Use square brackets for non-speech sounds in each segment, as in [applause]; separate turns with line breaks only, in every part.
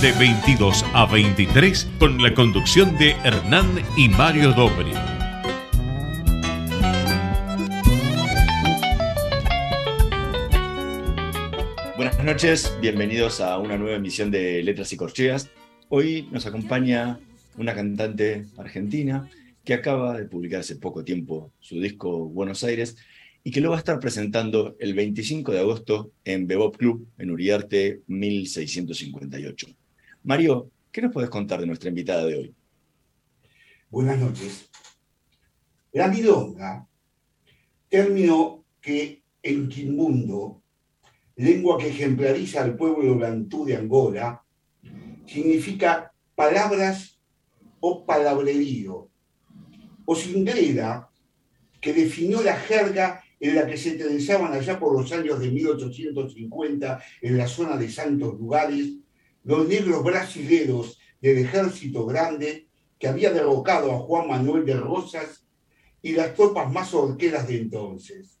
de 22 a 23 con la conducción de Hernán y Mario Dobri.
Buenas noches, bienvenidos a una nueva emisión de Letras y Corcheas. Hoy nos acompaña una cantante argentina que acaba de publicar hace poco tiempo su disco Buenos Aires y que lo va a estar presentando el 25 de agosto en Bebop Club en Uriarte 1658. Mario, ¿qué nos puedes contar de nuestra invitada de hoy?
Buenas noches. La milonga, término que en Quimbundo, lengua que ejemplariza al pueblo bantú de Angola, significa palabras o palabrerío, o singrera, que definió la jerga en la que se trenzaban allá por los años de 1850 en la zona de Santos Lugares los negros brasileros del ejército grande que había derrocado a Juan Manuel de Rosas y las tropas más orqueras de entonces.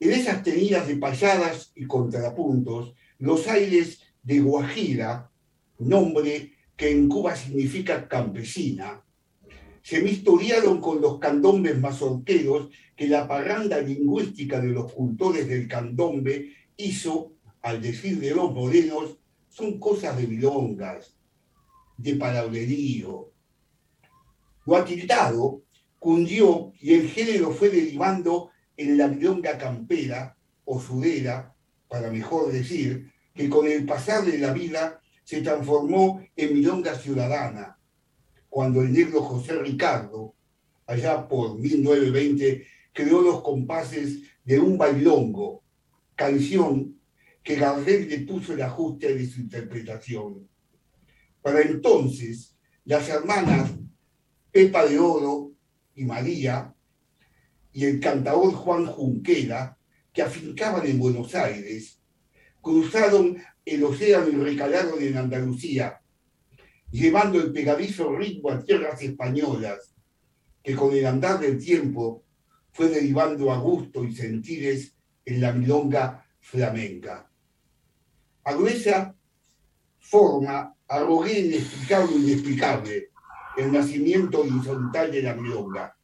En esas tenidas de payadas y contrapuntos, los aires de Guajira, nombre que en Cuba significa campesina, se mistoriaron con los candombes mazorqueros que la parranda lingüística de los cultores del candombe hizo, al decir de los morenos, son cosas de milongas, de palabrerío. Lo atildado cundió y el género fue derivando en la milonga campera o sudera, para mejor decir, que con el pasar de la vida se transformó en milonga ciudadana, cuando el negro José Ricardo, allá por 1920, creó los compases de un bailongo, canción que Gardel le puso el ajuste de su interpretación. Para entonces, las hermanas Pepa de Oro y María y el cantador Juan Junquera, que afincaban en Buenos Aires, cruzaron el océano y recalaron en Andalucía, llevando el pegadizo ritmo a tierras españolas, que con el andar del tiempo fue derivando a gusto y sentires en la milonga flamenca. A gruesa forma arrogué inexplicable inexplicable el nacimiento horizontal de la milonga.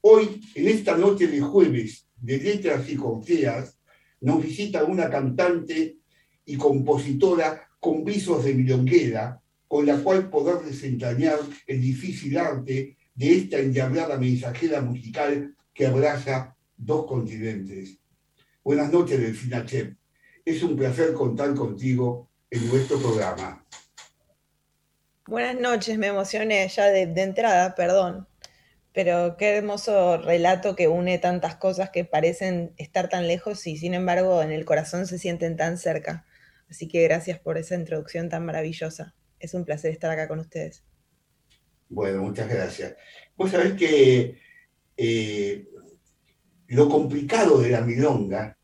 Hoy, en esta noche de jueves de letras y corteas, nos visita una cantante y compositora con visos de milonguera, con la cual poder desentrañar el difícil arte de esta endiablada mensajera musical que abraza dos continentes. Buenas noches, Delfina Chep. Es un placer contar contigo en nuestro programa.
Buenas noches, me emocioné ya de, entrada, perdón. Pero qué hermoso relato que une tantas cosas que parecen estar tan lejos y sin embargo en el corazón se sienten tan cerca. Así que gracias por esa introducción tan maravillosa. Es un placer estar acá con ustedes.
Bueno, muchas gracias. Vos sabés que eh, lo complicado de la milonga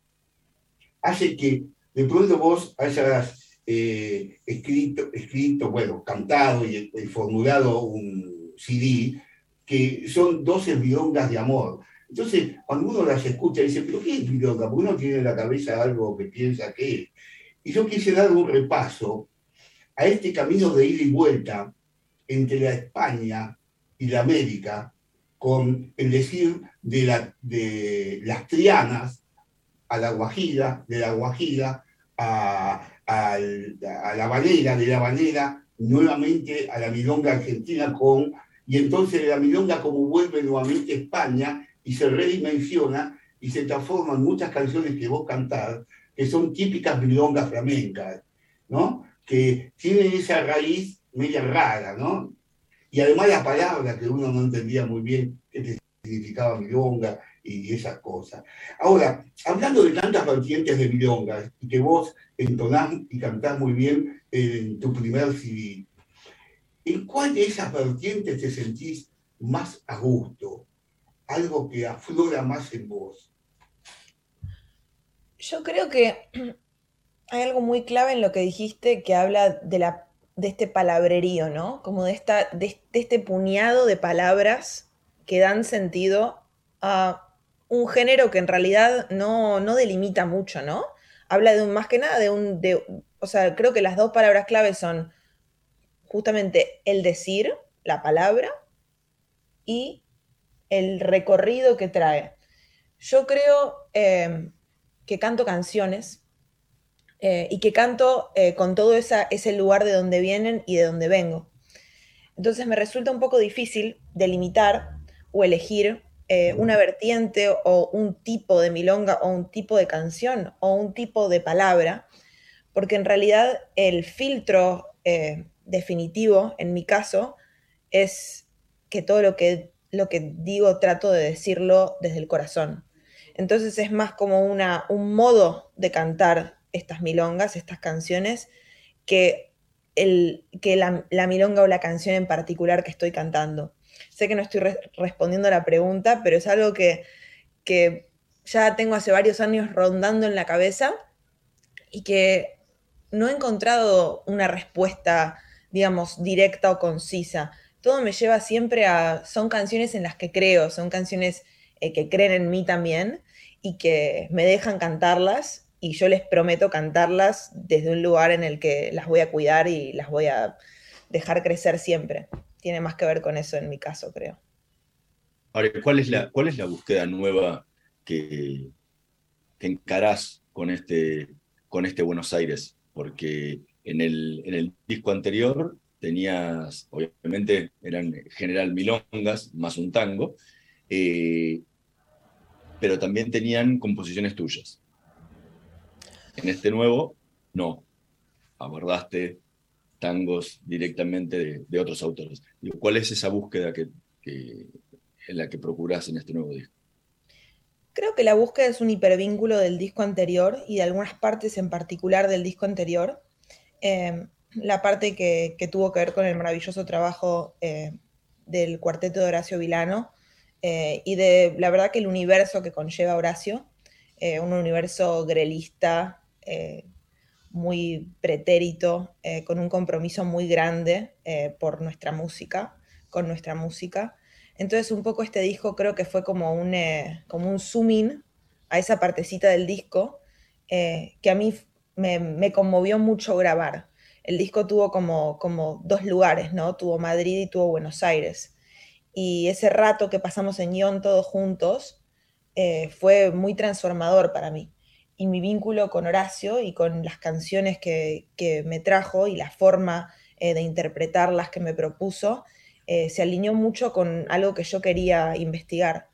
hace que de pronto vos hayas eh, escrito, escrito, bueno, cantado y, formulado un CD que son 12 milongas de amor. Entonces, cuando uno las escucha, dice, ¿pero qué es milonga? Porque uno tiene en la cabeza algo que piensa que es. Y yo quise dar un repaso a este camino de ida y vuelta entre la España y la América, con el decir de, la, de las trianas a la Guajira, de la Guajira a, la banera, de la banera nuevamente a la milonga argentina con, y entonces la milonga como vuelve nuevamente a España y se redimensiona y se transforma en muchas canciones que vos cantás, que son típicas milongas flamencas, ¿no? Que tienen esa raíz media rara, ¿no? Y además la palabra que uno no entendía muy bien qué significaba milonga, y esas cosas. Ahora, hablando de tantas vertientes de milongas, y que vos entonás y cantás muy bien en tu primer CD, ¿en cuál de esas vertientes te sentís más a gusto? Algo que aflora más en vos.
Yo creo que [clears throat] hay algo muy clave en lo que dijiste que habla de, la, de este palabrerío, ¿no? Como de, esta, de, este puñado de palabras que dan sentido a un género que en realidad no, delimita mucho, ¿no? Habla de un, más que nada de un, de, o sea, creo que las dos palabras claves son justamente el decir, la palabra, y el recorrido que trae. Yo creo eh, que canto canciones eh, y que canto eh, con todo ese lugar de donde vienen y de donde vengo. Entonces me resulta un poco difícil delimitar o elegir eh, una vertiente o un tipo de milonga o un tipo de canción o un tipo de palabra, porque en realidad el filtro definitivo, en mi caso, es que todo lo que, lo que digo trato de decirlo desde el corazón. Entonces es más como una, un modo de cantar estas milongas, estas canciones, que, el, que la, milonga o la canción en particular que estoy cantando. Sé que no estoy respondiendo a la pregunta, pero es algo que, que ya tengo hace varios años rondando en la cabeza y que no he encontrado una respuesta, digamos, directa o concisa. Todo me lleva siempre a, son canciones en las que creo, son canciones eh, que creen en mí también y que me dejan cantarlas y yo les prometo cantarlas desde un lugar en el que las voy a cuidar y las voy a dejar crecer siempre. Tiene más que ver con eso en mi caso, creo.
Ahora, ¿cuál es la, cuál es la búsqueda nueva que, que encarás con este, con este Buenos Aires? Porque en el, en el disco anterior tenías, obviamente, eran general milongas más un tango, eh, pero también tenían composiciones tuyas. En este nuevo, no. Abordaste tangos directamente de, otros autores. ¿Cuál es esa búsqueda que, en la que procuras en este nuevo disco?
Creo que la búsqueda es un hipervínculo del disco anterior y de algunas partes en particular del disco anterior. Eh, la parte que, tuvo que ver con el maravilloso trabajo eh, del cuarteto de Horacio Vilano eh, y de la verdad que el universo que conlleva Horacio, un universo grelista, eh, muy pretérito, eh, con un compromiso muy grande eh, por nuestra música, con nuestra música. Entonces un poco este disco creo que fue como un, como un zoom a esa partecita del disco que a mí me, conmovió mucho grabar. El disco tuvo como, como dos lugares, ¿no? Tuvo Madrid y tuvo Buenos Aires. Y ese rato que pasamos en guion todos juntos fue muy transformador para mí y mi vínculo con Horacio y con las canciones que, me trajo y la forma eh, de interpretarlas que me propuso, eh, se alineó mucho con algo que yo quería investigar.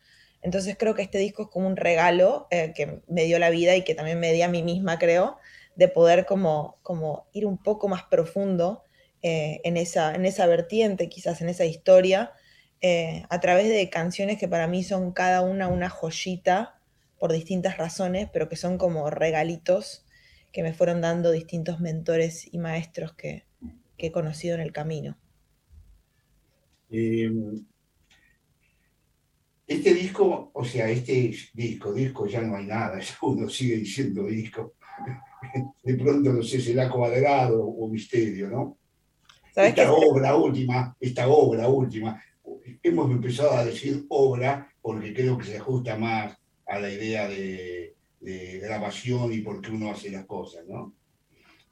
Entonces creo que este disco es como un regalo eh, que me dio la vida y que también me di a mí misma, creo, de poder como, como ir un poco más profundo en, esa, en esa vertiente, quizás en esa historia, a través de canciones que para mí son cada una una joyita por distintas razones, pero que son como regalitos que me fueron dando distintos mentores y maestros que, he conocido en el camino.
Em, este disco, o sea, este disco, disco ya no hay nada, [laughs] ya uno sigue diciendo disco. De pronto no sé, será cuadrado o misterio, ¿no? Esta obra última, esta obra última, hemos empezado a decir obra porque creo que se ajusta más a la idea de, grabación y por qué uno hace las cosas, ¿no?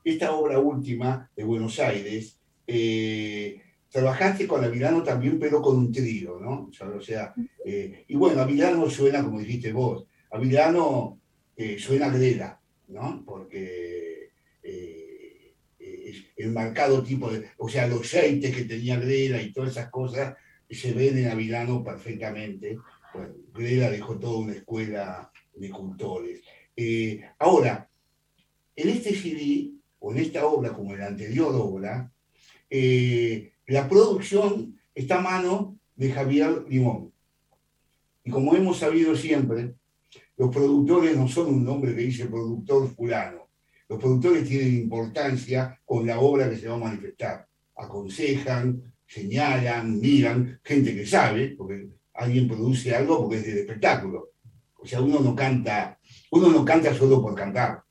Esta obra última de Buenos Aires, eh, trabajaste con Avilano también, pero con un trío, ¿no? O sea, eh, y bueno, Avilano suena, como dijiste vos, Avilano eh, suena grela, ¿no? Porque es el marcado tipo de, o sea, los aceites que tenía grela y todas esas cosas se ven en Avilano perfectamente. Bueno, Grela dejó toda una escuela de cultores. Eh, ahora, en este CD, o en esta obra, como en la anterior obra, eh, la producción está a mano de Javier Limón. Y como hemos sabido siempre, los productores no son un nombre que dice productor fulano. Los productores tienen importancia con la obra que se va a manifestar. Aconsejan, señalan, miran, gente que sabe, porque alguien produce algo porque es del espectáculo. O sea, uno no canta, uno no canta solo por cantar.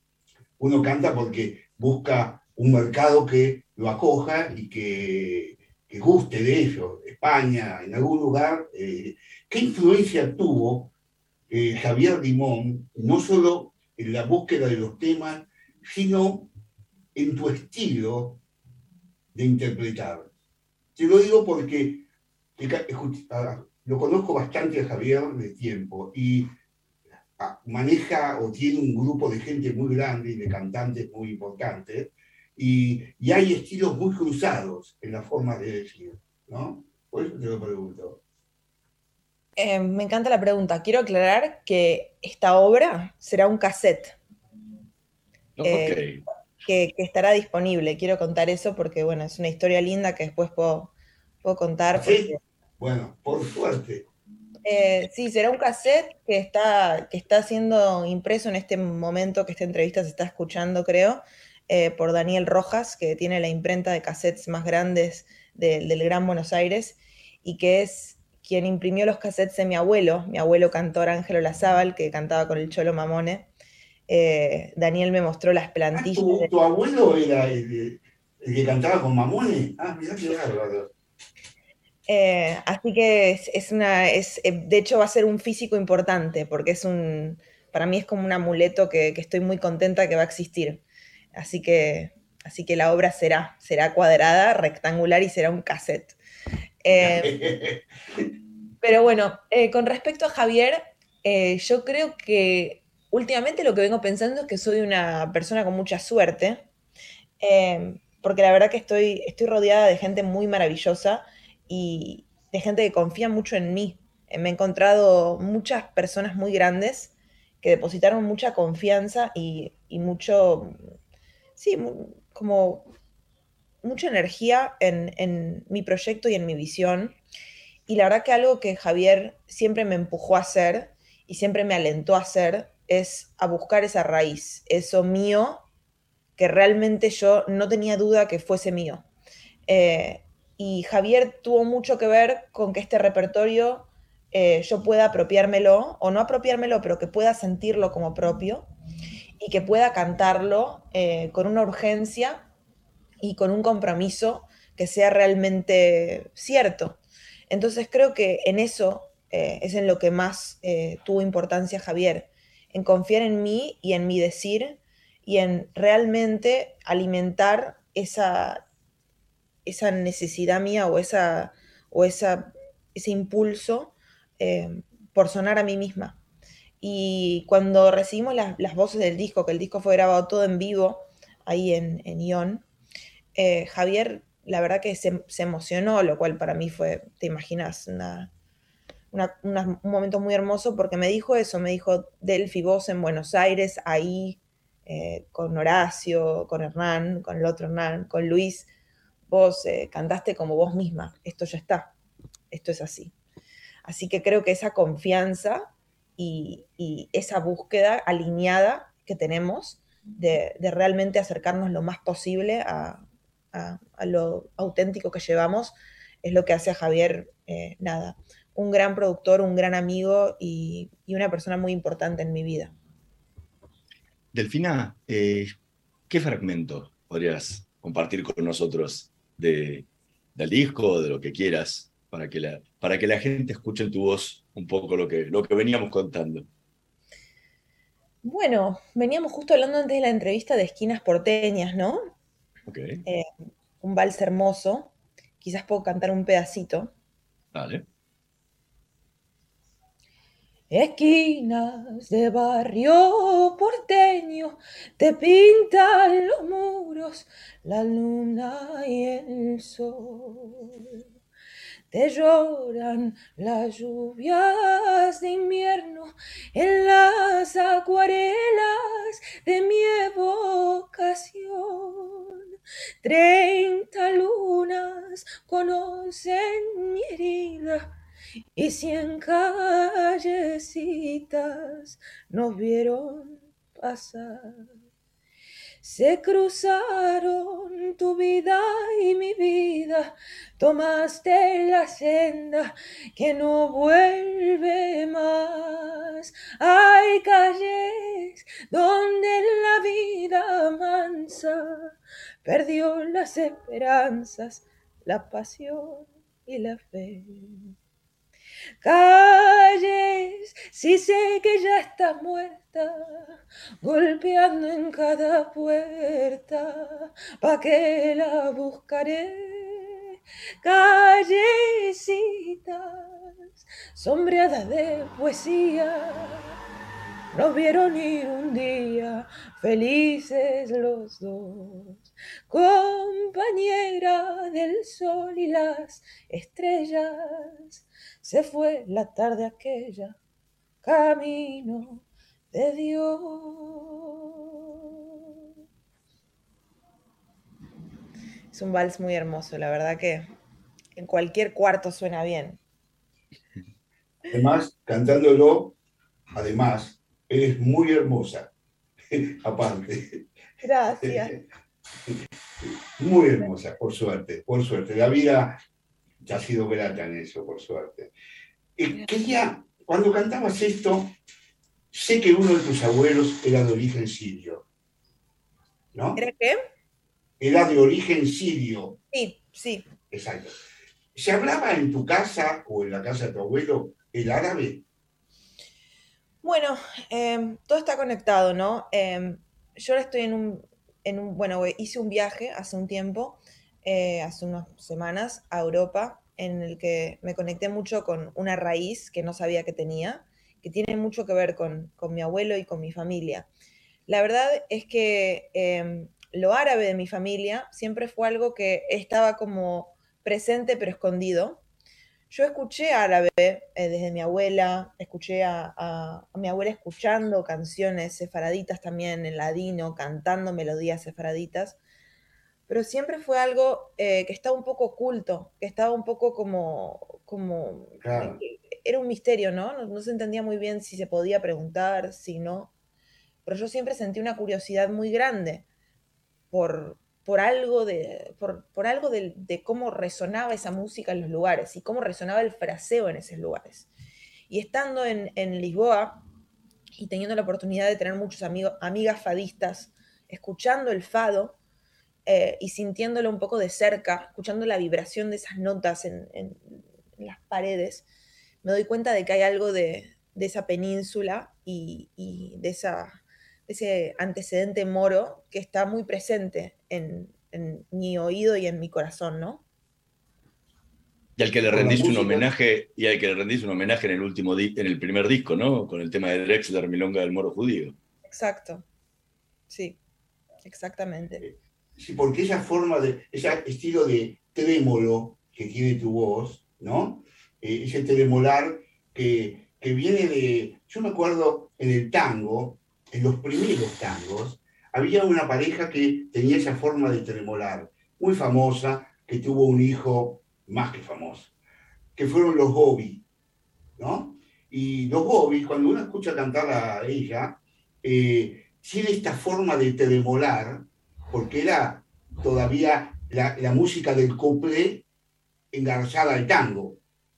Uno canta porque busca un mercado que lo acoja y que, guste de ello. España, en algún lugar. Eh, ¿Qué influencia tuvo eh, Javier Limón, no solo en la búsqueda de los temas, sino en tu estilo de interpretar? Te lo digo porque lo conozco bastante a Javier de tiempo y ah, maneja o tiene un grupo de gente muy grande y de cantantes muy importantes y, hay estilos muy cruzados en la forma de decir, ¿no? Por eso te lo pregunto.
Eh, me encanta la pregunta. Quiero aclarar que esta obra será un cassette. Eh, que, estará disponible. Quiero contar eso porque, bueno, es una historia linda que después puedo, puedo contar.
¿Sí? Bueno, por suerte.
Eh, sí, será un cassette que está, que está siendo impreso en este momento que esta entrevista se está escuchando, creo. Eh, por Daniel Rojas, que tiene la imprenta de cassettes más grandes del Gran Buenos Aires y que es quien imprimió los cassettes de mi abuelo, mi abuelo cantor Ángelo Lazábal, que cantaba con el Cholo Mamone. Eh, Daniel me mostró las plantillas.
Ah, ¿tu, abuelo era el, que cantaba con Mamone? Ah, mirá qué bárbaro.
Eh, así que es, una, es, de hecho va a ser un físico importante, porque es un, para mí es como un amuleto que, que estoy muy contenta que va a existir. Así que, así que la obra será, será cuadrada, rectangular y será un cassette. Eh, [laughs] pero bueno, eh, con respecto a Javier, eh, yo creo que últimamente lo que vengo pensando es que soy una persona con mucha suerte, porque la verdad que estoy, estoy rodeada de gente muy maravillosa y de gente que confía mucho en mí. me he encontrado muchas personas muy grandes que depositaron mucha confianza y, y mucho, sí, como mucha energía en, mi proyecto y en mi visión. Y la verdad que algo que Javier siempre me empujó a hacer y siempre me alentó a hacer es a buscar esa raíz, eso mío, que realmente yo no tenía duda que fuese mío. Eh, y Javier tuvo mucho que ver con que este repertorio eh, yo pueda apropiármelo, o no apropiármelo, pero que pueda sentirlo como propio y que pueda cantarlo eh, con una urgencia y con un compromiso que sea realmente cierto. Entonces creo que en eso eh, es en lo que más tuvo importancia Javier, en confiar en mí y en mi decir y en realmente alimentar esa, esa necesidad mía o, esa, o esa, ese impulso por sonar a mí misma. Y cuando recibimos las, voces del disco, que el disco fue grabado todo en vivo ahí en, en Ion, eh, Javier, la verdad que se, emocionó, lo cual para mí fue, te imaginas, un momento muy hermoso porque me dijo eso, me dijo, Delphi, vos en Buenos Aires, ahí, eh, con Horacio, con Hernán, con el otro Hernán, con Luis, vos eh, cantaste como vos misma, esto ya está, esto es así. Así que creo que esa confianza y, esa búsqueda alineada que tenemos de, realmente acercarnos lo más posible a, lo auténtico que llevamos es lo que hace a Javier, eh, nada, un gran productor, un gran amigo y, una persona muy importante en mi vida.
Delfina, eh, ¿qué fragmento podrías compartir con nosotros de, del disco, de lo que quieras, para que la, para que la gente escuche en tu voz un poco lo que, lo que veníamos contando.
Bueno, veníamos justo hablando antes de la entrevista de esquinas porteñas, ¿no?
Okay.
Eh, un vals hermoso. Quizás puedo cantar un pedacito.
Dale.
Esquinas de barrio porteño te pintan los muros, la luna y el sol. Te lloran las lluvias de invierno en las acuarelas de mi evocación. Treinta lunas conocen mi herida y cien callecitas nos vieron pasar. Se cruzaron tu vida y mi vida, tomaste la senda que no vuelve más. Hay calles donde la vida mansa perdió las esperanzas, la pasión y la fe. Calles, si sé que ya estás muerta, golpeando en cada puerta, ¿pa' que la buscaré? Callecitas, sombreadas de poesía, nos vieron ir un día, felices los dos, compañera del sol y las estrellas se fue la tarde aquella, camino de Dios. Es un vals muy hermoso, la verdad que en cualquier cuarto suena bien.
Además, cantándolo, además, eres muy hermosa, [laughs] aparte.
Gracias.
Muy hermosa, por suerte, por suerte. La vida ya ha sido grata en eso, por suerte. Y quería, cuando cantabas esto, sé que uno de tus abuelos era de origen sirio. ¿No?
¿Era qué?
Era de origen sirio.
Sí, sí.
Exacto. ¿Se hablaba en tu casa o en la casa de tu abuelo el árabe?
Bueno, em, todo está conectado, ¿no? Em, yo ahora estoy en un, bueno, hice un viaje hace un tiempo eh, hace unas semanas a Europa, en el que me conecté mucho con una raíz que no sabía que tenía, que tiene mucho que ver con, mi abuelo y con mi familia. La verdad es que em, lo árabe de mi familia siempre fue algo que estaba como presente pero escondido. Yo escuché árabe eh, desde mi abuela, escuché a, a, mi abuela escuchando canciones sefaraditas también en ladino, cantando melodías sefaraditas, pero siempre fue algo eh, que estaba un poco oculto, que estaba un poco como, como era un misterio, ¿no? ¿no? se entendía muy bien si se podía preguntar, si no, pero yo siempre sentí una curiosidad muy grande por, por algo, de, por, por algo de, de, cómo resonaba esa música en los lugares y cómo resonaba el fraseo en esos lugares. Y estando en, en Lisboa y teniendo la oportunidad de tener muchos amigos, amigas fadistas, escuchando el fado, eh, y sintiéndolo un poco de cerca, escuchando la vibración de esas notas en, las paredes, me doy cuenta de que hay algo de, esa península y, de, esa, ese antecedente moro que está muy presente en, mi oído y en mi corazón, ¿no?
Y al que le rendiste un homenaje, y al que le rendiste un homenaje en el último en el primer disco, ¿no? Con el tema de Drexler, Milonga del Moro Judío.
Exacto. Sí, exactamente.
Eh, Sí, porque esa forma de, ese estilo de trémolo que tiene tu voz, ¿no? Eh, ese tremolar que, que viene de. Yo me acuerdo en el tango, en los primeros tangos, había una pareja que tenía esa forma de tremolar, muy famosa, que tuvo un hijo más que famoso, que fueron los Gobi, ¿no? Y los Gobi, cuando uno escucha cantar a ella, eh, tiene esta forma de tremolar porque era todavía la, música del couple engarzada al tango.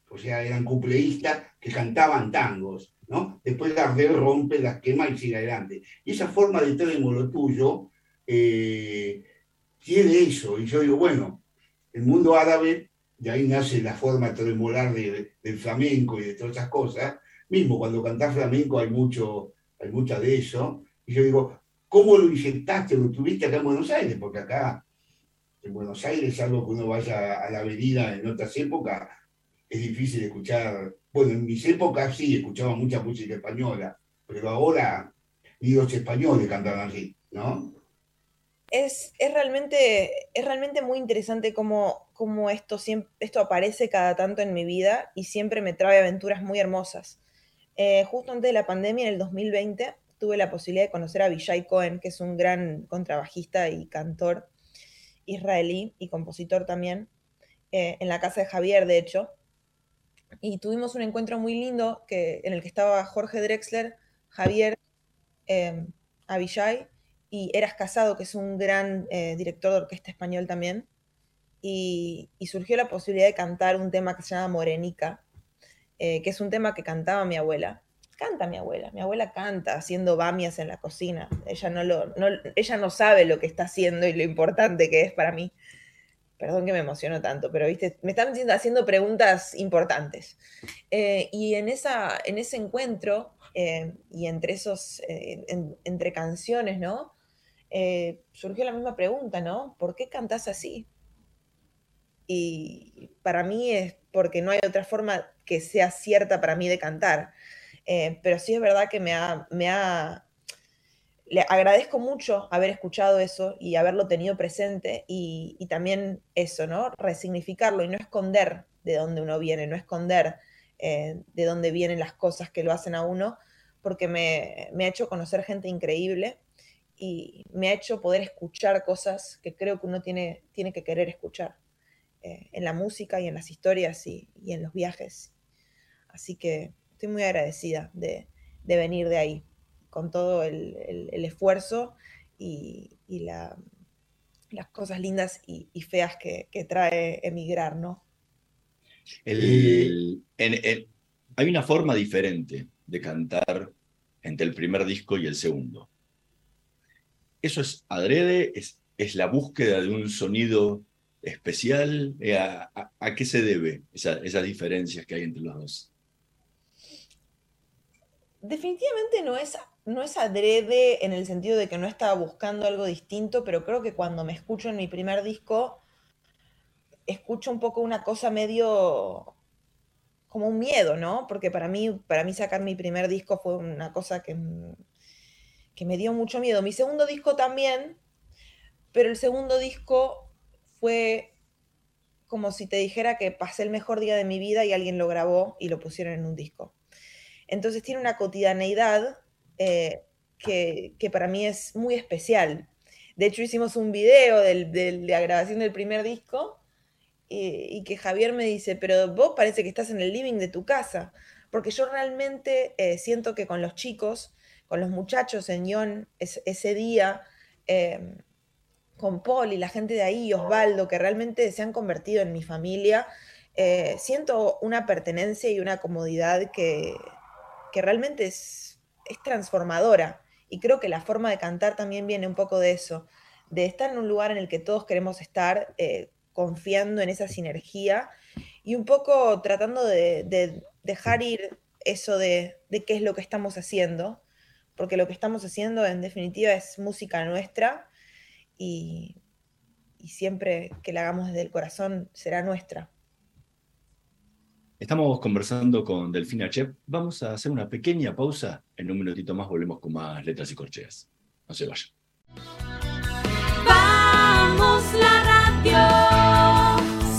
O sea, eran cupleístas que cantaban tangos, ¿no? Después Gardel rompe, las quema y sigue adelante. Y esa forma de trémolo tuyo eh, tiene eso. Y yo digo, bueno, el mundo árabe, de ahí nace la forma tremolar de, del flamenco y de todas esas cosas. Mismo cuando cantás flamenco hay mucho, hay mucha de eso. Y yo digo, ¿Cómo lo inyectaste, lo tuviste acá en Buenos Aires? Porque acá en Buenos Aires, algo que uno vaya a la avenida en otras épocas, es difícil escuchar. Bueno, en mis épocas sí, escuchaba mucha música española, pero ahora ni los españoles cantan así, ¿no?
Es, realmente, es realmente muy interesante cómo, cómo esto, esto aparece cada tanto en mi vida y siempre me trae aventuras muy hermosas. Eh, justo antes de la pandemia, en el 2020, tuve la posibilidad de conocer a Vijay Cohen, que es un gran contrabajista y cantor israelí y compositor también, eh, en la casa de Javier, de hecho. Y tuvimos un encuentro muy lindo que, en el que estaba Jorge Drexler, Javier eh, Avillay y Eras Casado, que es un gran eh, director de orquesta español también. Y, surgió la posibilidad de cantar un tema que se llama Morenica, eh, que es un tema que cantaba mi abuela. Canta mi abuela, mi abuela canta haciendo bamias en la cocina. Ella no, lo, ella no sabe lo que está haciendo y lo importante que es para mí. Perdón que me emociono tanto, pero viste, me están haciendo preguntas importantes. Eh, y en, esa, en ese encuentro eh, y entre esos, eh, entre canciones, ¿no? surgió la misma pregunta, ¿no? ¿Por qué cantas así? Y para mí es porque no hay otra forma que sea cierta para mí de cantar. pero sí es verdad que me ha, me ha le agradezco mucho haber escuchado eso y haberlo tenido presente y, también eso, ¿no? Resignificarlo y no esconder de dónde uno viene, no esconder eh, de dónde vienen las cosas que lo hacen a uno, porque me, ha hecho conocer gente increíble y me ha hecho poder escuchar cosas que creo que uno tiene, tiene que querer escuchar eh, en la música y en las historias y, en los viajes. Así que estoy muy agradecida de venir de ahí con todo el, esfuerzo y, las cosas lindas y, feas que, trae emigrar, ¿no?
hay una forma diferente de cantar entre el primer disco y el segundo. ¿Eso es adrede? ¿Es, es la búsqueda de un sonido especial? Eh, ¿A, qué se debe esas diferencias que hay entre los dos?
Definitivamente no es no es adrede en el sentido de que no estaba buscando algo distinto, pero creo que cuando me escucho en mi primer disco, escucho un poco una cosa medio como un miedo, ¿no? Porque para mí, para mí sacar mi primer disco fue una cosa que, que me dio mucho miedo. Mi segundo disco también, pero el segundo disco fue como si te dijera que pasé el mejor día de mi vida y alguien lo grabó y lo pusieron en un disco. Entonces tiene una cotidianeidad eh, que, para mí es muy especial. De hecho, hicimos un video de la grabación del primer disco y, que Javier me dice, pero vos parece que estás en el living de tu casa, porque yo realmente eh, siento que con los chicos, con los muchachos en Ion ese día, con Paul y la gente de ahí, Osvaldo, que realmente se han convertido en mi familia, eh, siento una pertenencia y una comodidad que, que realmente es es transformadora. Y creo que la forma de cantar también viene un poco de eso, de estar en un lugar en el que todos queremos estar, eh, confiando en esa sinergia y un poco tratando de, dejar ir eso de, qué es lo que estamos haciendo, porque lo que estamos haciendo en definitiva es música nuestra y, y siempre que la hagamos desde el corazón será nuestra.
Estamos conversando con Delfina Chep. Vamos a hacer una pequeña pausa. En un minutito más volvemos con más letras y corcheas. No se vayan.
Vamos la radio.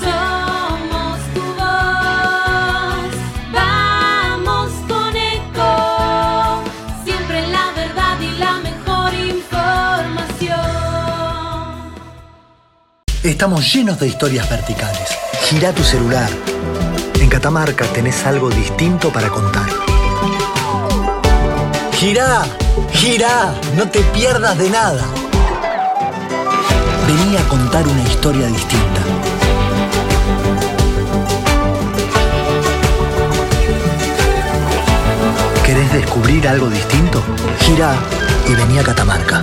Somos tu voz. Vamos con eco. Siempre la verdad y la mejor información.
Estamos llenos de historias verticales. Gira tu celular Catamarca tenés algo distinto para contar. ¡Girá! ¡Girá! No te pierdas de nada. Vení a contar una historia distinta. ¿Querés descubrir algo distinto? Gira y vení a Catamarca.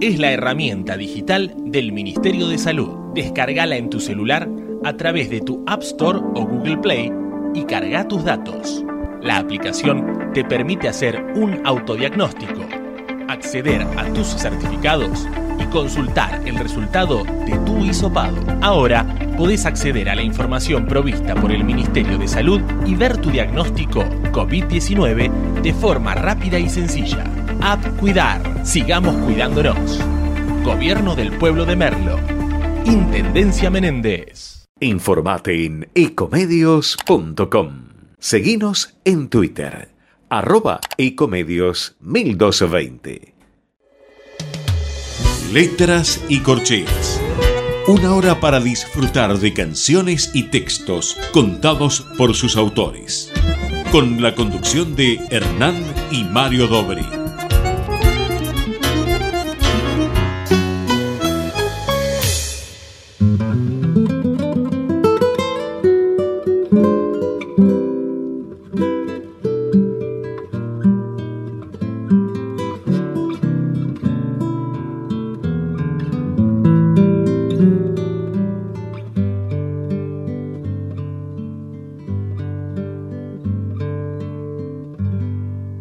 es la herramienta digital del Ministerio de Salud. Descargala en tu celular a través de tu App Store o Google Play y carga tus datos. La aplicación te permite hacer un autodiagnóstico, acceder a tus certificados y consultar el resultado de tu hisopado. Ahora podés acceder a la información provista por el Ministerio de Salud y ver tu diagnóstico COVID-19 de forma rápida y sencilla. App Cuidar. Sigamos cuidándonos. Gobierno del Pueblo de Merlo. Intendencia Menéndez.
Informate en ecomedios.com. Seguinos en Twitter, arroba ecomedios 1220.
Letras y corcheas. Una hora para disfrutar de canciones y textos contados por sus autores. Con la conducción de Hernán y Mario Dobri.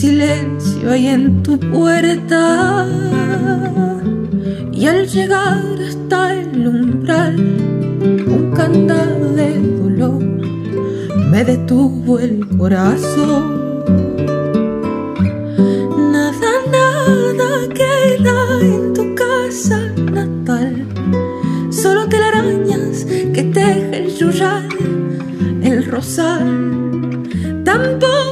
Silencio hay en tu puerta. Y al llegar hasta el umbral, un candado de dolor me detuvo el corazón. Nada, nada queda en tu casa natal. Solo telarañas que teje el yuyal, el rosal.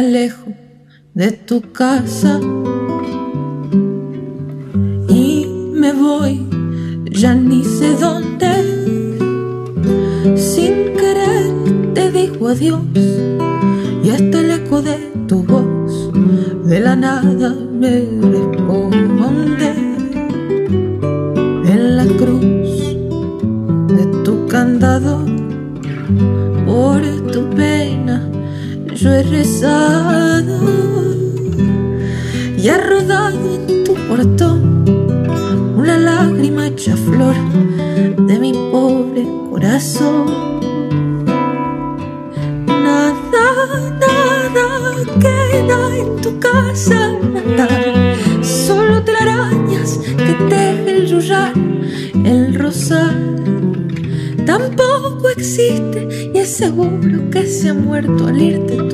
Alejo de tu casa y me voy, ya ni sé dónde. Sin querer te digo adiós y hasta el eco de tu voz de la nada me responde. Yo he rezado y ha rodado en tu portón una lágrima hecha flor de mi pobre corazón. Nada, nada queda en tu casa natal, solo telarañas que teje el yuyar, el rosal. Tampoco existe y es seguro que se ha muerto al irte.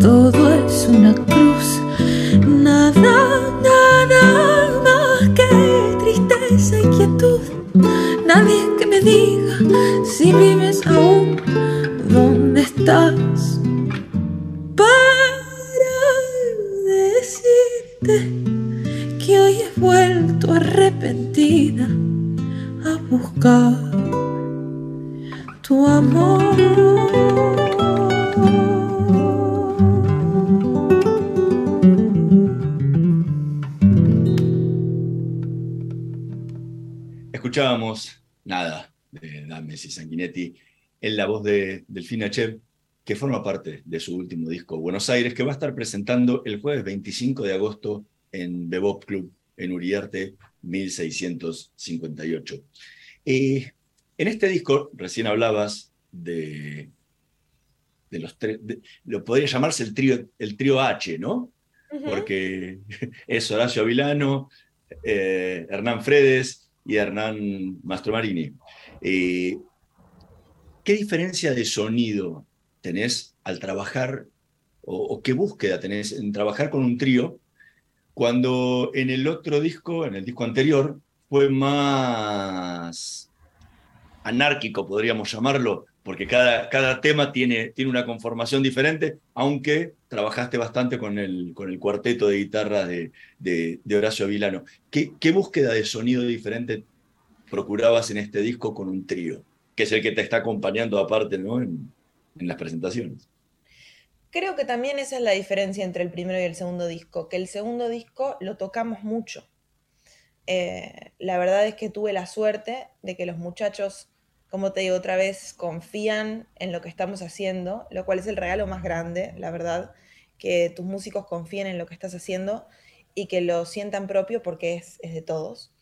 Todo es una cruz, nada, nada más que tristeza y quietud. Nadie que me diga si vives aún, dónde estás. Para decirte que hoy he vuelto arrepentida a buscar tu amor.
Escuchábamos Nada de Dames y Sanguinetti en la voz de Delfina Chev que forma parte de su último disco, Buenos Aires, que va a estar presentando el jueves 25 de agosto en Bebop Club en Uriarte 1658. Eh, en este disco, recién hablabas de, de los tres, lo podría llamarse el trío, el trío H, ¿no? Porque [laughs] es Horacio Avilano, eh, Hernán Fredes y Hernán Mastromarini. Eh, ¿Qué diferencia de sonido tenés al trabajar o, o qué búsqueda tenés en trabajar con un trío cuando en el otro disco, en el disco anterior, fue más anárquico, podríamos llamarlo, porque cada, cada tema tiene, tiene una conformación diferente, aunque trabajaste bastante con el, con el cuarteto de guitarra de, de- Horacio Vilano. ¿Qué, qué búsqueda de sonido diferente procurabas en este disco con un trío? Que es el que te está acompañando aparte ¿no? en, en las presentaciones.
Creo que también esa es la diferencia entre el primero y el segundo disco, que el segundo disco lo tocamos mucho. Eh, la verdad es que tuve la suerte de que los muchachos, como te digo otra vez, confían en lo que estamos haciendo, lo cual es el regalo más grande, la verdad, que tus músicos confíen en lo que estás haciendo y que lo sientan propio porque es, es de todos.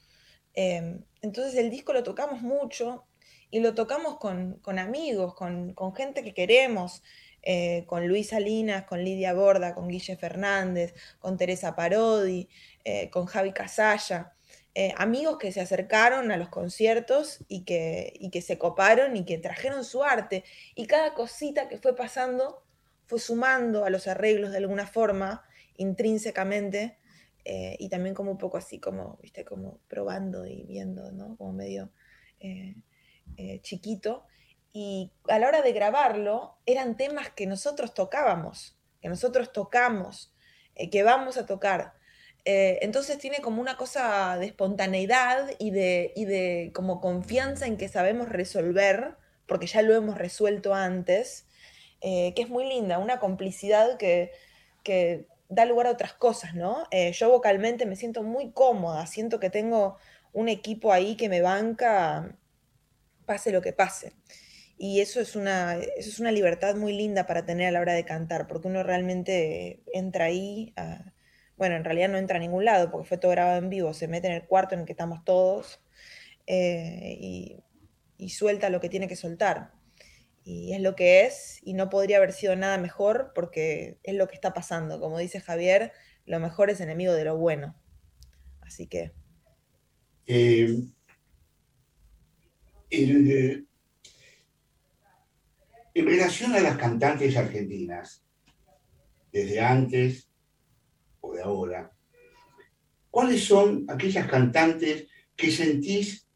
Eh, entonces el disco lo tocamos mucho y lo tocamos con, con amigos, con, con gente que queremos, eh, con Luis Salinas, con Lidia Borda, con Guille Fernández, con Teresa Parodi, eh, con Javi Casalla. Eh, amigos que se acercaron a los conciertos y que, y que se coparon y que trajeron su arte. Y cada cosita que fue pasando fue sumando a los arreglos de alguna forma, intrínsecamente, eh, y también como un poco así, como, viste, como probando y viendo, ¿no? Como medio eh, chiquito. Y a la hora de grabarlo, eran temas que nosotros tocábamos, que nosotros tocamos, que vamos a tocar. Eh, entonces tiene como una cosa de espontaneidad y de, como confianza en que sabemos resolver, porque ya lo hemos resuelto antes, eh, que es muy linda, una complicidad que, que da lugar a otras cosas, ¿no? Eh, yo vocalmente me siento muy cómoda, siento que tengo un equipo ahí que me banca, pase lo que pase. Y eso es una, eso es una libertad muy linda para tener a la hora de cantar, porque uno realmente entra ahí, a- bueno, en realidad no entra a ningún lado, porque fue todo grabado en vivo, se mete en el cuarto en el que estamos todos eh, y, suelta lo que tiene que soltar. Y es lo que es, y no podría haber sido nada mejor, porque es lo que está pasando. Como dice Javier, lo mejor es enemigo de lo bueno. Así que
Eh, eh, en relación a las cantantes argentinas, desde antes de ahora, ¿cuáles son aquellas cantantes que sentís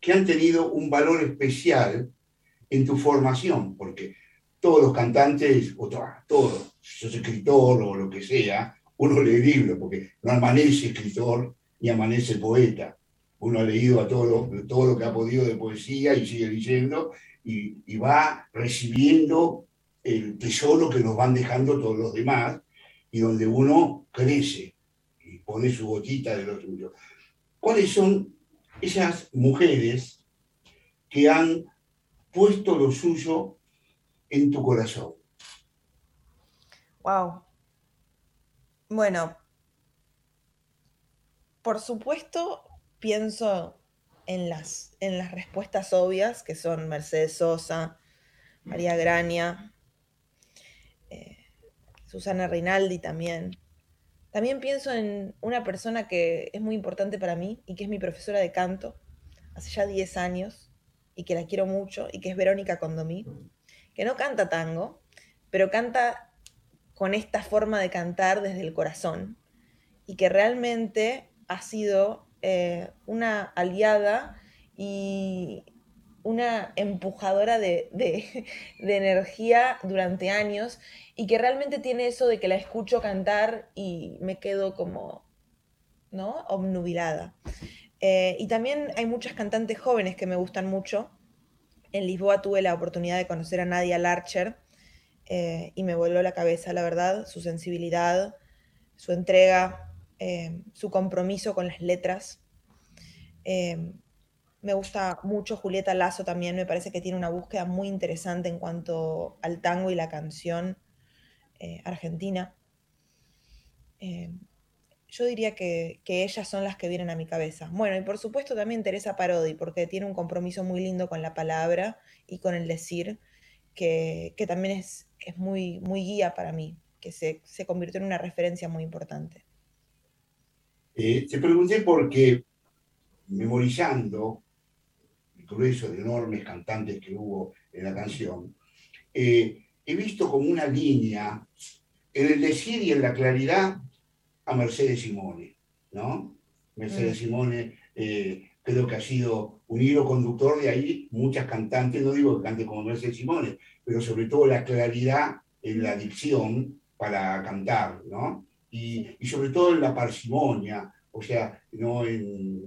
que han tenido un valor especial en tu formación? Porque todos los cantantes, o to- todos, si escritor o lo que sea, uno lee libros, porque no amanece escritor ni amanece poeta uno ha leído a todo lo, todo lo que ha podido de poesía y sigue leyendo y, y va recibiendo el tesoro que nos van dejando todos los demás y donde uno crece y pone su gotita de lo suyo. ¿Cuáles son esas mujeres que han puesto lo suyo en tu corazón?
Wow. Bueno, por supuesto pienso en las, en las respuestas obvias, que son Mercedes Sosa, María Graña, Susana Rinaldi también. También pienso en una persona que es muy importante para mí y que es mi profesora de canto hace ya 10 años y que la quiero mucho y que es Verónica Condomí, que no canta tango, pero canta con esta forma de cantar desde el corazón y que realmente ha sido eh, una aliada y una empujadora de, de- energía durante años y que realmente tiene eso de que la escucho cantar y me quedo como, ¿no? Obnubilada. Eh, y también hay muchas cantantes jóvenes que me gustan mucho. En Lisboa tuve la oportunidad de conocer a Nadia Larcher eh, y me voló la cabeza, la verdad, su sensibilidad, su entrega, eh, su compromiso con las letras. Eh, Me gusta mucho Julieta Lazo también, me parece que tiene una búsqueda muy interesante en cuanto al tango y la canción eh, argentina. Eh, yo diría que, que ellas son las que vienen a mi cabeza. Bueno, y por supuesto también Teresa Parodi, porque tiene un compromiso muy lindo con la palabra y con el decir, que, que también es, es muy, muy guía para mí, que se, se convirtió en una referencia muy importante.
Eh, te pregunté porque, memorizando grueso de enormes cantantes que hubo en la canción, eh, he visto como una línea en el decir y en la claridad a Mercedes Simone, ¿no? Mercedes
Mm.
Simone eh, creo que ha sido un hilo conductor de ahí muchas cantantes, no digo que canten como Mercedes Simone, pero sobre todo la claridad en la dicción para cantar, ¿no? Y, y sobre todo en la parsimonia, o sea, ¿no? en,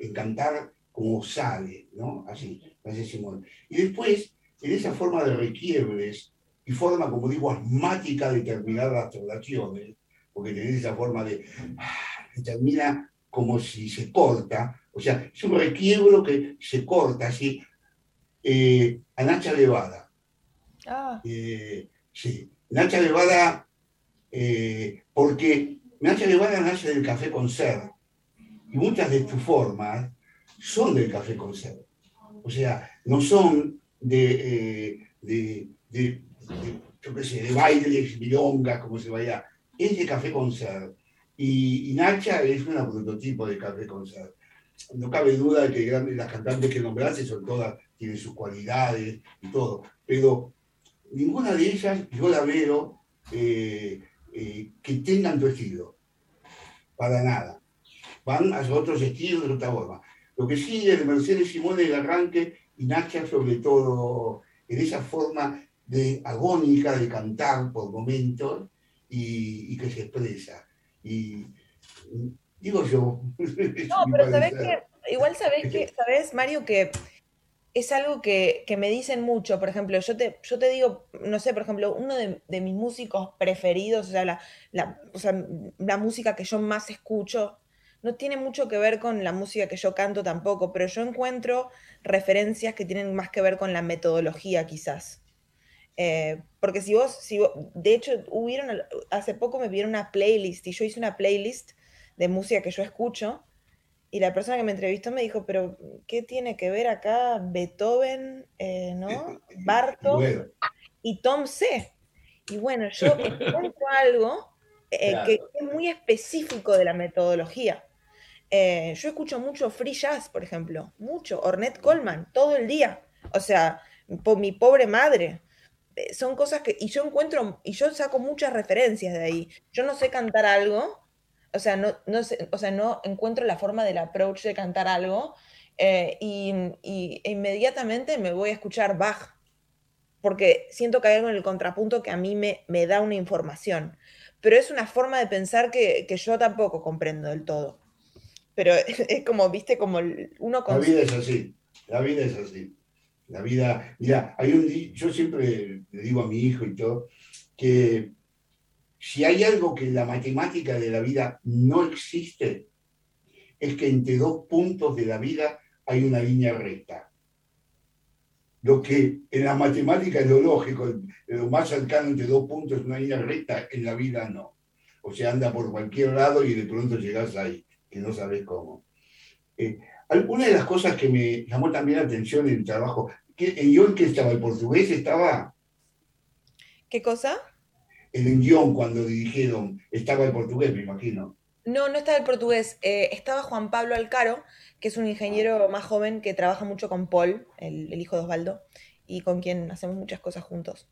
en cantar como sale, ¿no? Así, Mercedes Simone. Y después, en esa forma de requiebres y forma, como digo, asmática de terminar las oraciones, porque tenés esa forma de ah, termina como si se corta, o sea, es un requiebro que se corta así. Eh, a Nacha Levada,
Ah,
eh, sí, Nacha Levada, eh, porque Nacha Levada nace del café con ser, y muchas de tus formas son del café con. O sea, no son de, eh, de, de, de, yo qué sé, de bailes, milongas, como se vaya, es de café con. Y, y Nacha es una prototipo de café con. No cabe duda de que gran- las cantantes que nombraste son todas, tienen sus cualidades y todo, pero ninguna de ellas yo la veo eh, eh, que tengan tu estilo, para nada. Van a otros estilos de otra forma. Lo que sí es de Mercedes Simone del arranque y Nacha sobre todo en esa forma de agónica de cantar por momentos y, y que se expresa. Y digo yo. [laughs]
No, pero sabés que, igual sabés que, [laughs] sabés, Mario, que es algo que, que me dicen mucho. Por ejemplo, yo te, yo te digo, no sé, por ejemplo, uno de, de mis músicos preferidos, o sea, la, la- o sea, la música que yo más escucho, no tiene mucho que ver con la música que yo canto tampoco, pero yo encuentro referencias que tienen más que ver con la metodología, quizás. Eh, porque si vos, si vos- de hecho, hubieron, hace poco me vieron una playlist y yo hice una playlist de música que yo escucho y la persona que me entrevistó me dijo, pero ¿qué tiene que ver acá Beethoven, eh, ¿no? Bartok
Bueno,
y Tom C? Y bueno, yo [laughs] encuentro algo eh,
Claro.
que es muy específico de la metodología. Eh, yo escucho mucho free jazz, por ejemplo, mucho, Ornette Coleman, todo el día. O sea, por mi pobre madre. Eh, Son cosas que, y yo encuentro, y yo saco muchas referencias de ahí. Yo no sé cantar algo, o sea, no, no sé, o sea, no encuentro la forma del approach de cantar algo, eh, y, y inmediatamente me voy a escuchar Bach, porque siento que hay algo en el contrapunto que a mí me, me da una información. Pero es una forma de pensar que, que yo tampoco comprendo del todo. Pero [laughs] es como, viste, como uno
La
con...
vida es así, la vida es así. La vida, mira, hay un, yo siempre le digo a mi hijo y todo, que si hay algo que en la matemática de la vida no existe, es que entre dos puntos de la vida hay una línea recta. Lo que en la matemática es lo lógico, lo más cercano entre dos puntos es una línea recta, en la vida no. O sea, anda por cualquier lado y de pronto llegas ahí, que no sabes cómo. Eh, una de las cosas que me llamó también la atención en el trabajo, que en guion que estaba el portugués, estaba
¿Qué cosa?
el guion cuando dirigieron, estaba el portugués, me imagino.
No, no estaba el portugués. eh, estaba Juan Pablo Alcaro, que es un ingeniero más joven que trabaja mucho con Paul, el, el hijo de Osvaldo, y con quien hacemos muchas cosas juntos.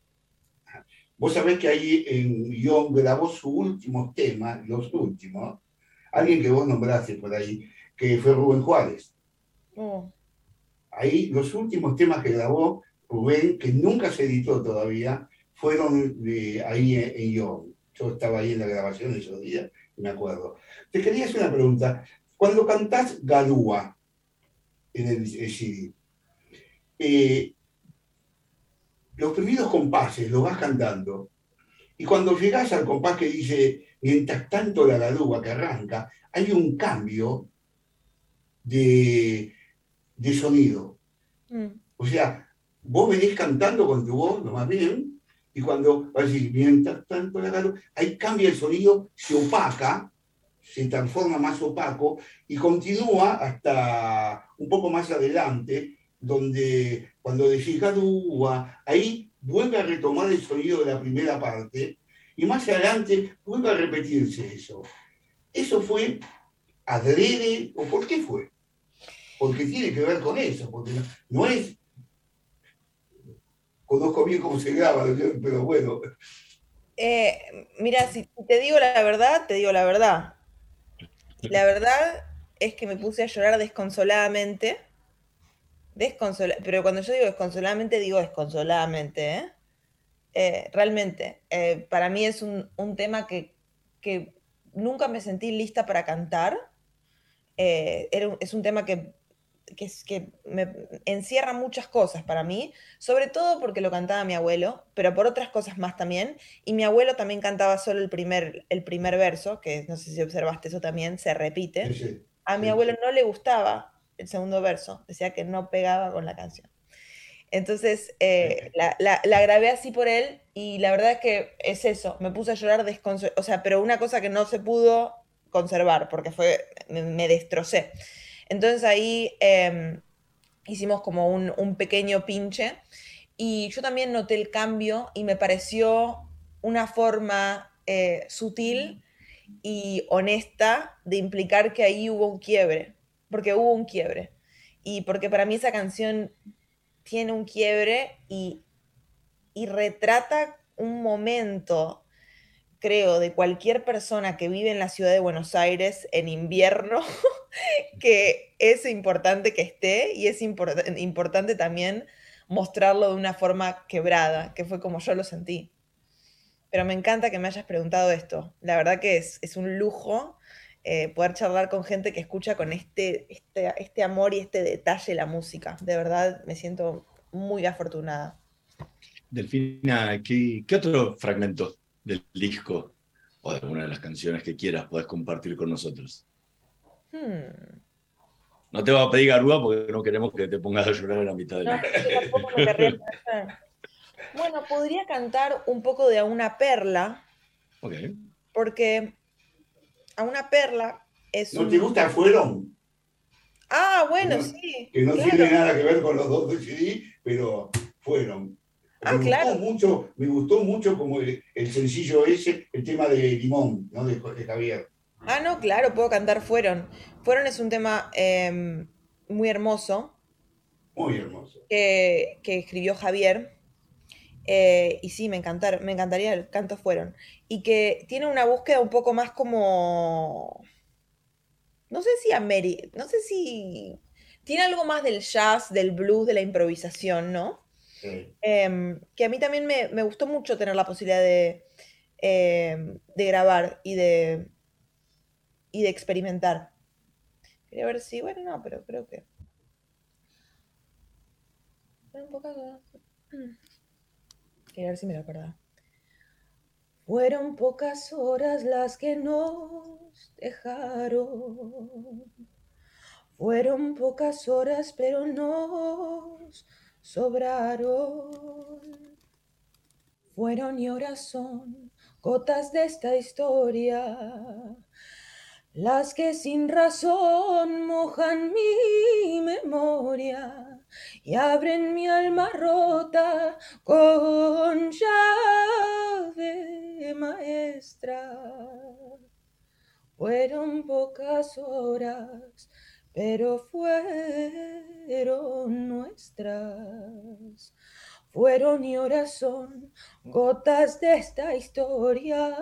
Vos sabés que ahí en guion grabó sus últimos temas, los últimos, alguien que vos nombraste por ahí, que fue Rubén Juárez.
Oh,
Ahí los últimos temas que grabó Rubén, que nunca se editó todavía, fueron de ahí en, en guion. Yo estaba ahí en la grabación esos días, me acuerdo. Te quería hacer una pregunta. Cuando cantás Galúa en el, el CD, eh, los primeros compases los vas cantando, y cuando llegás al compás que dice, mientras tanto la galúa que arranca, hay un cambio de, de sonido.
Mm.
O sea, vos venís cantando con tu voz, lo más bien, y cuando vas a decir, mientras tanto la galo, ahí cambia el sonido, se opaca, se transforma más opaco y continúa hasta un poco más adelante, donde cuando decís gadúa, ahí vuelve a retomar el sonido de la primera parte y más adelante vuelve a repetirse eso. ¿Eso fue adrede o por qué fue? Porque tiene que ver con eso, porque no, es... Conozco bien cómo se graba, pero bueno,
Eh, mira, si te digo la verdad, te digo la verdad. La verdad es que me puse a llorar desconsoladamente. Desconsola- pero cuando yo digo desconsoladamente, digo desconsoladamente, ¿eh? Eh, realmente, eh, para mí es un, un tema que, que nunca me sentí lista para cantar. Eh, era es un tema que, que, que me encierra muchas cosas para mí, sobre todo porque lo cantaba mi abuelo, pero por otras cosas más también. Y mi abuelo también cantaba solo el primer, el primer verso, que no sé si observaste eso también, se repite.
ese-
A mi
Sí.
abuelo no le gustaba el segundo verso, decía que no pegaba con la canción. Entonces eh, la, la- la grabé así por él y la verdad es que es eso, me puse a llorar o sea, pero una cosa que no se pudo conservar porque fue, me, me destrocé. Entonces ahí em, hicimos como un, un pequeño pinche y yo también noté el cambio y me pareció una forma eh, sutil y honesta de implicar que ahí hubo un quiebre, porque hubo un quiebre. Y porque para mí esa canción tiene un quiebre y, y retrata un momento, creo, de cualquier persona que vive en la ciudad de Buenos Aires en invierno, [laughs] que es importante que esté y es import- importante también mostrarlo de una forma quebrada, que fue como yo lo sentí. Pero me encanta que me hayas preguntado esto. La verdad que es, es un lujo eh, poder charlar con gente que escucha con este, este, este amor y este detalle la música. De verdad me siento muy afortunada.
Delfina, ¿qué, qué otro fragmento del disco o de alguna de las canciones que quieras podés compartir con nosotros?
Hmm.
No te voy a pedir garúa porque no queremos que te pongas a llorar en la mitad de
No,
la... [laughs]
Bueno, podría cantar un poco de una perla,
Ok.
porque A una perla es
¿No
un...
te gusta Fueron?
Ah, bueno,
No,
sí.
Que no
claro.
tiene nada que ver con los dos de CD, pero fueron.
Ah,
me
claro.
Gustó mucho, me gustó mucho como el, el sencillo ese, el tema de Limón, ¿no? De, de Javier.
Ah, no, claro, puedo cantar Fueron. Fueron es un tema em, muy hermoso
Muy hermoso.
que, que escribió Javier. Eh, y sí, me, encantar, me encantaría el canto Fueron. Y que tiene una búsqueda un poco más como. No sé si Ameri. No sé si. Tiene algo más del jazz, del blues, de la improvisación, ¿no?
Sí.
Em, que a mí también me, me gustó mucho tener la posibilidad de, em, de grabar y de, y de experimentar. Quería ver si, bueno, no, pero creo que... Pocas horas. Quería ver si me lo acordaba. Fueron pocas horas las que nos dejaron. Fueron pocas horas, pero nos sobraron. Fueron y ahora son gotas de esta historia, las que sin razón mojan mi memoria y abren mi alma rota con llave maestra. Fueron pocas horas, pero fueron nuestras. Fueron y ahora son gotas de esta historia,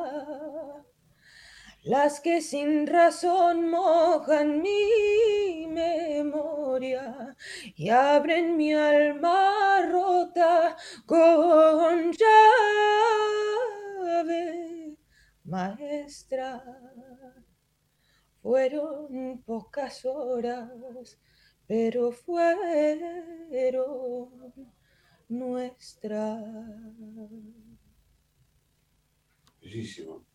las que sin razón mojan mi memoria y abren mi alma rota con llave maestra. Fueron pocas horas, pero fueron nuestras.
Bellísimo.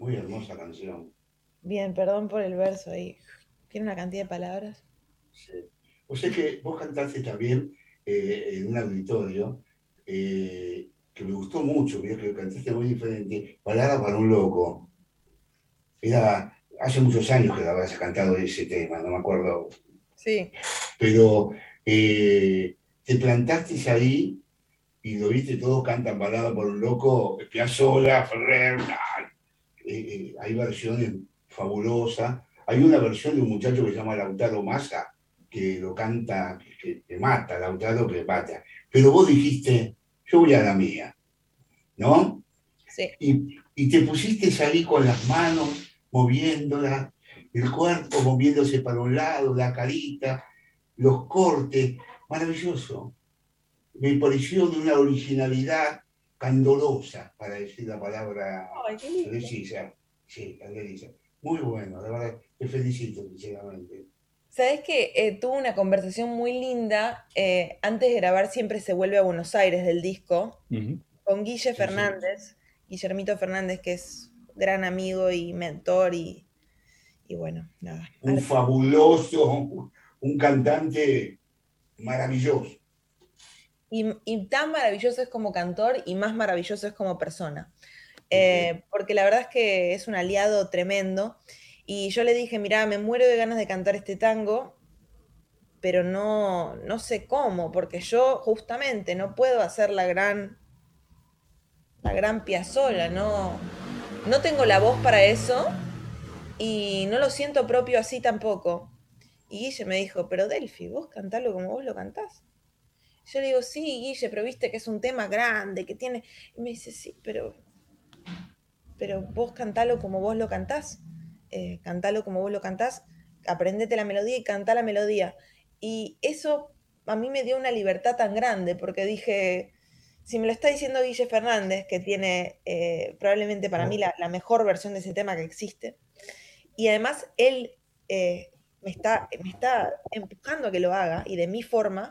Muy hermosa canción.
Bien, perdón por el verso ahí. Tiene una cantidad de palabras.
Sí. O sea que vos cantaste también eh, en un auditorio eh, que me gustó mucho, que cantaste muy diferente, Palabra para un loco. Era hace muchos años que habías cantado ese tema, no me acuerdo,
Sí,
pero eh, te plantaste ahí y lo viste, todos cantan balada por un loco, Piazzolla, Ferrer, tal. Eh, eh, hay versiones fabulosas. Hay una versión de un muchacho que se llama Lautaro Massa, que lo canta, que te mata, Lautaro que mata. Pero vos dijiste, yo voy a la mía, ¿no?
sí.
Y, y te pusiste ahí con las manos moviéndola, el cuerpo moviéndose para un lado, la carita, los cortes, maravilloso. Me pareció de una originalidad candorosa, para decir la palabra
Ay, qué lindo.
precisa. Sí, candeliza. Muy bueno, la verdad, te felicito, sinceramente.
Sabes que tuve una conversación muy linda eh, antes de grabar Siempre se vuelve a Buenos Aires del disco con Guille
sí.
Fernández, Guillermito Fernández, que es gran amigo y mentor y, y bueno, nada.
Un fabuloso, un, un cantante maravilloso.
Y, y tan maravilloso es como cantor y más maravilloso es como persona. Eh, porque la verdad es que es un aliado tremendo. Y yo le dije, mira, me muero de ganas de cantar este tango, pero no, no sé cómo, porque yo justamente no puedo hacer la gran, la gran piazola, no, no tengo la voz para eso y no lo siento propio así tampoco. Y Guille me dijo, pero Delphi, vos cantalo como vos lo cantás. Yo le digo, sí, Guille, pero viste que es un tema grande, que tiene... Y me dice, sí, pero, pero vos cantalo como vos lo cantás. Eh, cantalo como vos lo cantás, aprendete la melodía y cantá la melodía. Y eso a mí me dio una libertad tan grande, porque dije, si me lo está diciendo Guille Fernández, que tiene eh, probablemente para mí la, la, mejor versión de ese tema que existe, y además él eh, me, está, me está empujando a que lo haga, y de mi forma,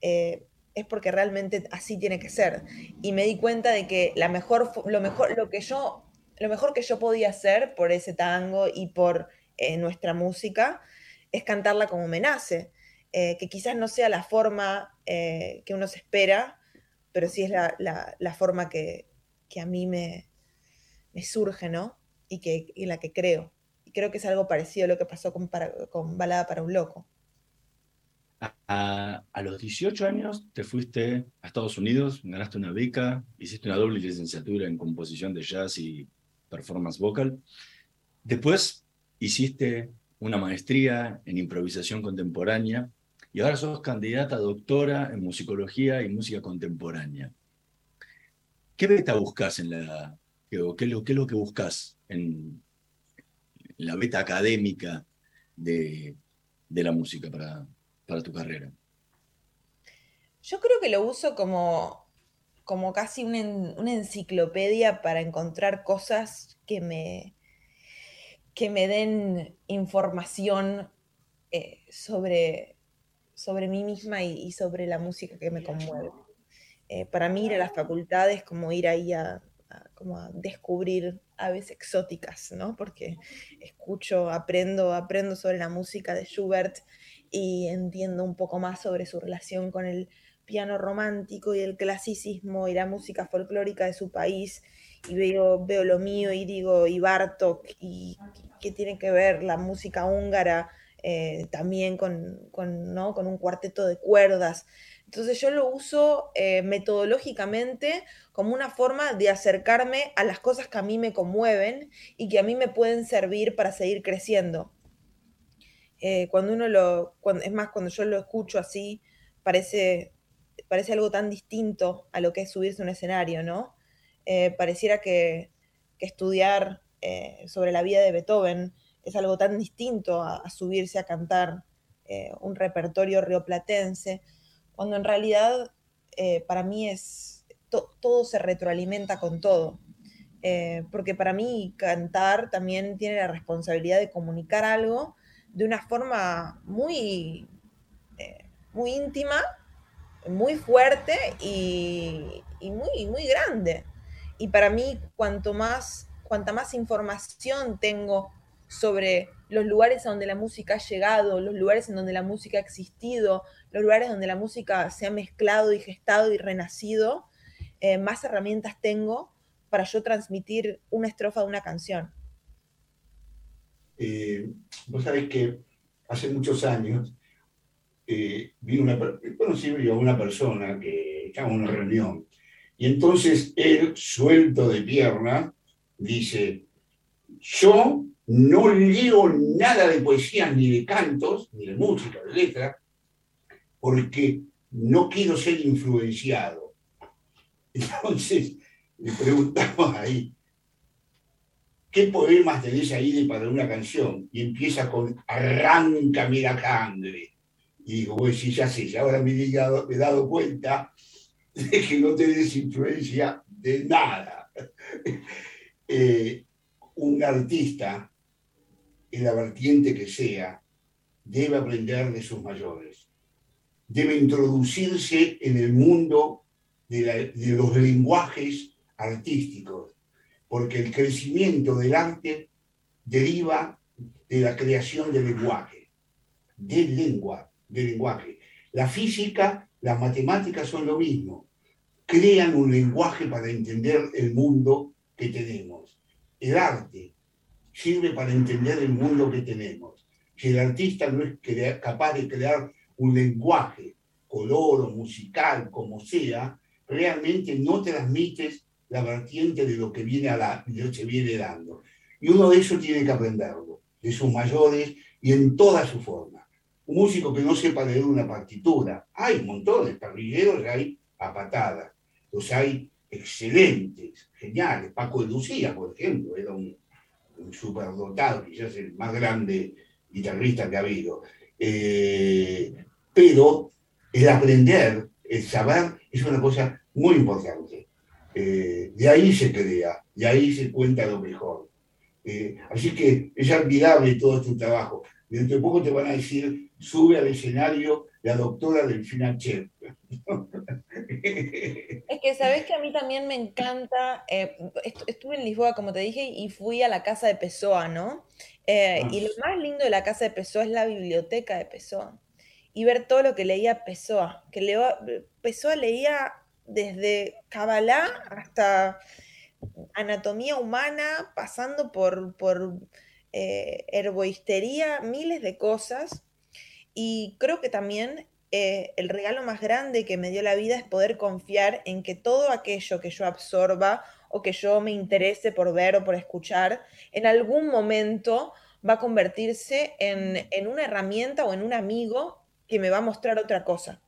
eh, es porque realmente así tiene que ser. Y me di cuenta de que la mejor, lo mejor, lo que yo, lo mejor que yo podía hacer por ese tango y por eh, nuestra música es cantarla como me nace. Eh, que quizás no sea la forma eh, que uno se espera, pero sí es la, la, forma que, que, a mí me, me surge, ¿no? Y, que, y la que creo. Y creo que es algo parecido a lo que pasó con, para, con Balada para un Loco.
A, los 18 años te fuiste a Estados Unidos, ganaste una beca, hiciste una doble licenciatura en composición de jazz y performance vocal. Después hiciste una maestría en improvisación contemporánea y ahora sos candidata a doctora en musicología y música contemporánea. ¿Qué beta buscas en la, qué, qué, es, lo, qué es lo que buscas en, en la beta académica de, de la música para, para tu carrera?
Yo creo que lo uso como, como casi una, enciclopedia para encontrar cosas que me, que me den información eh, sobre, sobre mí misma y, y, sobre la música que me conmueve. Eh, para mí ir a las facultades como ir ahí a, a, como a descubrir aves exóticas, ¿no? Porque escucho, aprendo, aprendo sobre la música de Schubert y entiendo un poco más sobre su relación con el piano romántico y el clasicismo y la música folclórica de su país y veo, veo lo mío y digo, y Bartok, y qué tiene que ver la música húngara eh, también con, con, ¿no? con un cuarteto de cuerdas. Entonces yo lo uso eh, metodológicamente como una forma de acercarme a las cosas que a mí me conmueven y que a mí me pueden servir para seguir creciendo. Eh, cuando uno lo, cuando, es más, cuando yo lo escucho así, parece, parece algo tan distinto a lo que es subirse a un escenario, ¿no? Eh, pareciera que, que estudiar eh, sobre la vida de Beethoven es algo tan distinto a, a subirse a cantar eh, un repertorio rioplatense, cuando en realidad eh, para mí es, to, todo se retroalimenta con todo. porque para mí cantar también tiene la responsabilidad de comunicar algo de una forma muy, muy íntima, muy fuerte y, y muy, muy grande. Y para mí, cuanto más, cuanta más información tengo sobre los lugares a donde la música ha llegado, los lugares en donde la música ha existido, los lugares donde la música se ha mezclado y gestado y renacido, eh, más herramientas tengo para yo transmitir una estrofa de una canción.
Eh, vos sabés que hace muchos años eh, vi una, conocí yo a una persona que estaba en una reunión y entonces él, suelto de pierna, dice, yo no leo nada de poesías ni de cantos, ni de música, de letra, porque no quiero ser influenciado. [laughs] Entonces le preguntamos ahí, ¿qué poemas tenés ahí de para una canción? Y empieza con Arráncame la cangre. Y digo, pues sí, ya sé, ya ahora me he, llegado- me he dado cuenta [laughs] de que no tenés influencia de nada. [laughs] Eh, un artista, en la vertiente que sea, debe aprender de sus mayores. Debe introducirse en el mundo de los lenguajes artísticos, porque el crecimiento del arte deriva de la creación del lenguaje, del lengua, del lenguaje. La física, las matemáticas son lo mismo. Crean un lenguaje para entender el mundo que tenemos. El arte sirve para entender el mundo que tenemos. Si el artista no es capaz de crear un lenguaje, color o musical, como sea, realmente no transmites la vertiente de lo que viene a la, de se viene dando. Y uno de eso tiene que aprenderlo, de sus mayores y en toda su forma. Un músico que no sepa leer una partitura, hay montones, parrilleros hay a patadas, los hay excelentes, geniales. Paco de Lucía, por ejemplo, era un, un superdotado, quizás el más grande guitarrista que ha habido. Eh, pero el aprender, el saber, es una cosa muy importante. Eh, de ahí se crea, de ahí se cuenta lo mejor. Eh, así que es admirable todo tu trabajo. Dentro de poco te van a decir, sube al escenario la doctora Delfina Cher. [laughs]
Es que sabes que a mí también me encanta, eh, est- estuve en Lisboa, como te dije, y fui a la casa de Pessoa, ¿no? Y lo más lindo de la casa de Pessoa es la biblioteca de Pessoa. Y ver todo lo que leía Pessoa, que leo, Pessoa leía desde Kabbalah hasta anatomía humana, pasando por, por eh, herboistería, miles de cosas. Y creo que también eh, el regalo más grande que me dio la vida es poder confiar en que todo aquello que yo absorba o que yo me interese por ver o por escuchar, en algún momento va a convertirse en, en una herramienta o en un amigo que me va a mostrar otra cosa.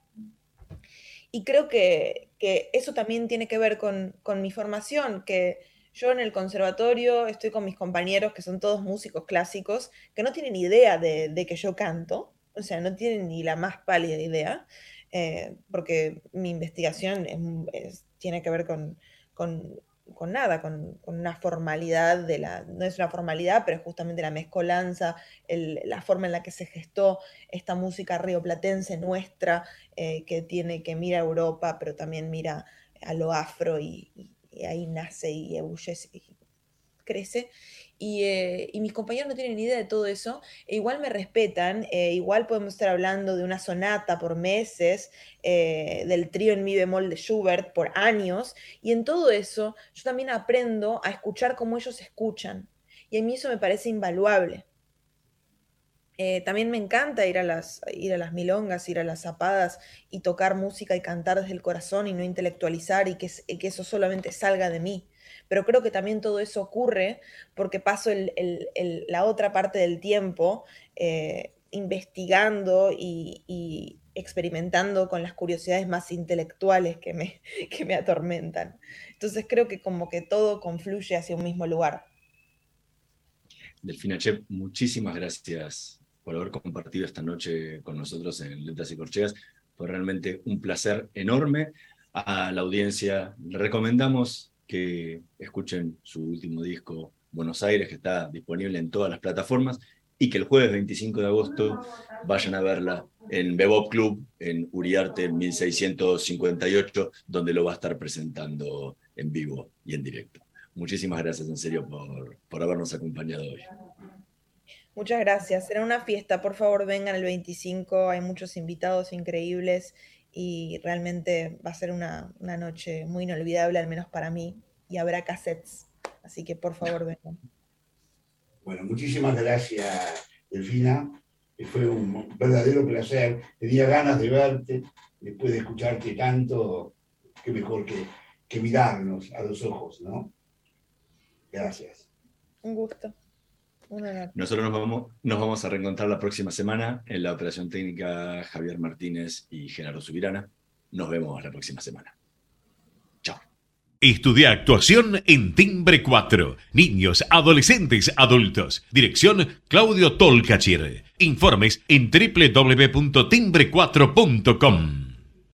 Y creo que, que eso también tiene que ver con, con mi formación, que yo en el conservatorio estoy con mis compañeros que son todos músicos clásicos, que no tienen idea de, de que yo canto, o sea, no tienen ni la más pálida idea, eh, porque mi investigación es- es- tiene que ver con, con- con nada, con, una formalidad de la, no es una formalidad, pero es justamente la mezcolanza, la forma en la que se gestó esta música rioplatense nuestra, eh, que tiene, que mira a Europa, pero también mira a lo afro y, y- ahí nace y ebullece y crece. Y, eh, y mis compañeros no tienen ni idea de todo eso, e igual me respetan, eh, igual podemos estar hablando de una sonata por meses, eh, del trío en mi bemol de Schubert por años, y en todo eso yo también aprendo a escuchar como ellos escuchan, y a mí eso me parece invaluable. También me encanta ir a, las, ir a las milongas, ir a las zapadas y tocar música y cantar desde el corazón y no intelectualizar y que, que eso solamente salga de mí. Pero creo que también todo eso ocurre porque paso el- el- el- la otra parte del tiempo eh, investigando y, experimentando con las curiosidades más intelectuales que me, [laughs] que me atormentan. Entonces creo que como que todo confluye hacia un mismo lugar.
Delfina Chep, muchísimas gracias por haber compartido esta noche con nosotros en Letras y Corcheas. Fue realmente un placer enorme. A la audiencia recomendamos que escuchen su último disco, Buenos Aires, que está disponible en todas las plataformas, y que el jueves 25 de agosto vayan a verla en Bebop Club, en Uriarte 1658, donde lo va a estar presentando en vivo y en directo. Muchísimas gracias en serio por, por habernos acompañado hoy.
Muchas gracias. Será una fiesta. Por favor, vengan el 25. Hay muchos invitados increíbles y realmente va a ser una, una noche muy inolvidable, al menos para mí. Y habrá cassettes. Así que por favor, [laughs] vengan.
Bueno, muchísimas gracias, Delfina. Fue un verdadero placer. Tenía ganas de verte, después de escucharte tanto, qué mejor que, que mirarnos a los ojos, ¿no? Gracias.
Un gusto.
Nosotros nos vamos, nos vamos a reencontrar la próxima semana en la operación técnica Javier Martínez y Genaro Subirana. Nos vemos la próxima semana. Chao.
Estudia actuación en Timbre 4. Niños, adolescentes, adultos. Dirección Claudio Tolcachir. Informes en www.timbre4.com.